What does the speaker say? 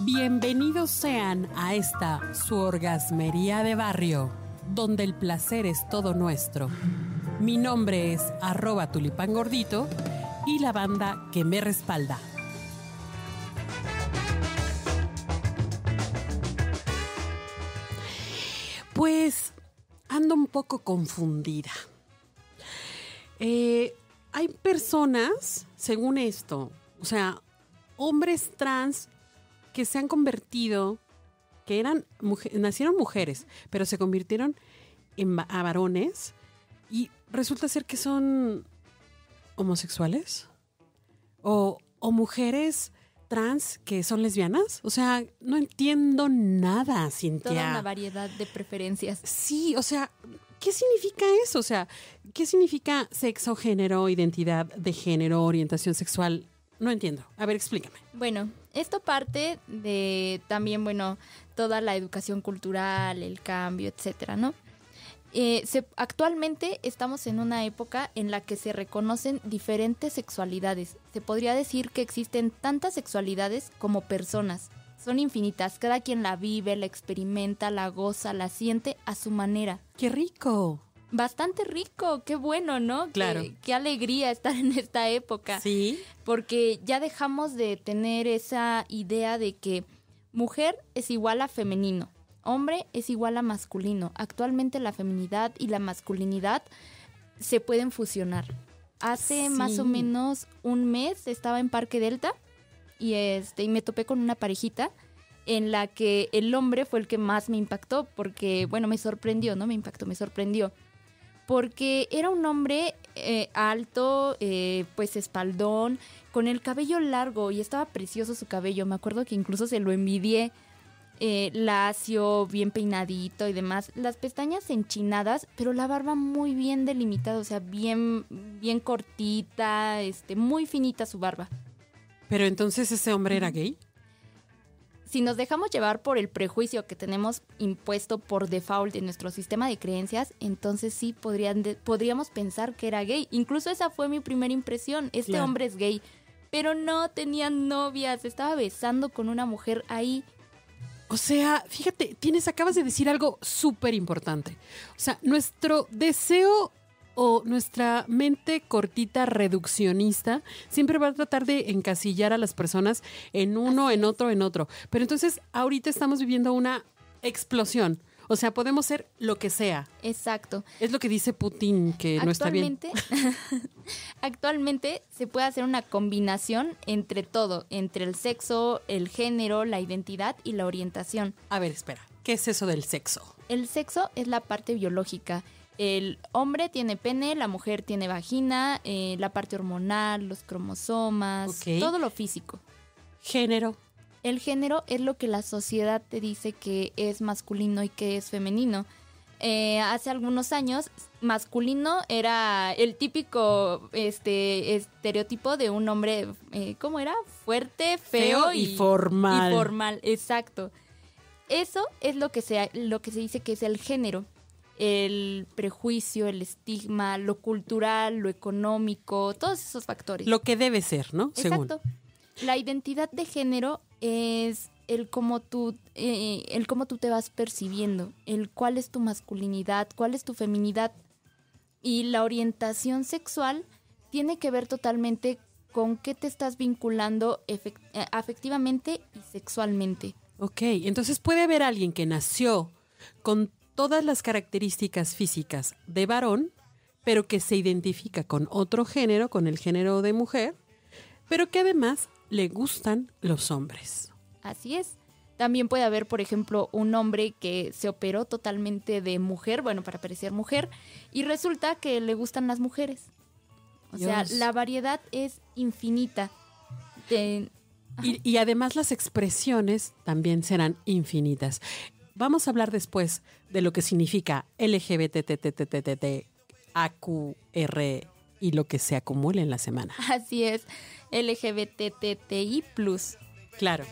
Bienvenidos sean a esta su orgasmería de barrio, donde el placer es todo nuestro. Mi nombre es arroba tulipán gordito y la banda que me respalda. Pues ando un poco confundida. Eh, hay personas, según esto, o sea, hombres trans que se han convertido, que eran nacieron mujeres, pero se convirtieron en a varones y resulta ser que son homosexuales o, o mujeres trans que son lesbianas. O sea, no entiendo nada, Cintia. Toda una variedad de preferencias. Sí, o sea, ¿qué significa eso? O sea, ¿qué significa sexo, género, identidad de género, orientación sexual? No entiendo. A ver, explícame. Bueno, esto parte de también, bueno, toda la educación cultural, el cambio, etcétera, ¿no? Eh, actualmente estamos en una época en la que se reconocen diferentes sexualidades. Se podría decir que existen tantas sexualidades como personas. Son infinitas, cada quien la vive, la experimenta, la goza, la siente a su manera. ¡Qué rico! Bastante rico, qué bueno, ¿no? Claro. Qué, qué alegría estar en esta época. Sí. Porque ya dejamos de tener esa idea de que mujer es igual a femenino hombre es igual a masculino. Actualmente la feminidad y la masculinidad se pueden fusionar. Hace más o menos un mes estaba en Parque Delta y este y me topé con una parejita en la que el hombre fue el que más me impactó porque bueno me sorprendió no me impactó me sorprendió porque era un hombre eh, alto eh, pues espaldón con el cabello largo y estaba precioso su cabello me acuerdo que incluso se lo envidié eh, lacio, bien peinadito y demás. Las pestañas enchinadas, pero la barba muy bien delimitada, o sea, bien, bien cortita, este, muy finita su barba. Pero entonces ese hombre era gay. Si nos dejamos llevar por el prejuicio que tenemos impuesto por default en nuestro sistema de creencias, entonces sí podrían podríamos pensar que era gay. Incluso esa fue mi primera impresión. Este hombre es gay. Pero no tenía novias, estaba besando con una mujer ahí o sea, fíjate, tienes, acabas de decir algo súper importante. O sea, nuestro deseo o nuestra mente cortita reduccionista siempre va a tratar de encasillar a las personas en uno, en otro, en otro. Pero entonces ahorita estamos viviendo una explosión. O sea, podemos ser lo que sea. Exacto. Es lo que dice Putin, que no está bien. actualmente se puede hacer una combinación entre todo, entre el sexo, el género, la identidad y la orientación. A ver, espera. ¿Qué es eso del sexo? El sexo es la parte biológica. El hombre tiene pene, la mujer tiene vagina, eh, la parte hormonal, los cromosomas, todo lo físico. Género. El género es lo que la sociedad te dice que es masculino y que es femenino. Eh, hace algunos años, masculino era el típico este estereotipo de un hombre, eh, ¿cómo era? Fuerte, feo, y, formal. Y formal, exacto. Eso es lo que, se, lo que se dice que es el género. El prejuicio, el estigma, lo cultural, lo económico, todos esos factores. Lo que debe ser, ¿no? Exacto. La identidad de género es el cómo tú eh, el cómo tú te vas percibiendo, el cuál es tu masculinidad, cuál es tu feminidad y la orientación sexual tiene que ver totalmente con qué te estás vinculando eh, afectivamente y sexualmente. Ok, entonces puede haber alguien que nació con todas las características físicas de varón, pero que se identifica con otro género, con el género de mujer, pero que además le gustan los hombres. Así es. También puede haber, por ejemplo, un hombre que se operó totalmente de mujer, bueno, para parecer mujer, y resulta que le gustan las mujeres. O sea, la variedad es infinita. y, y, además las expresiones también serán infinitas. Vamos a hablar después de lo que significa LGBTTTTT, AQR y lo que se acumule en la semana. Así es. LGBTTI+. Claro.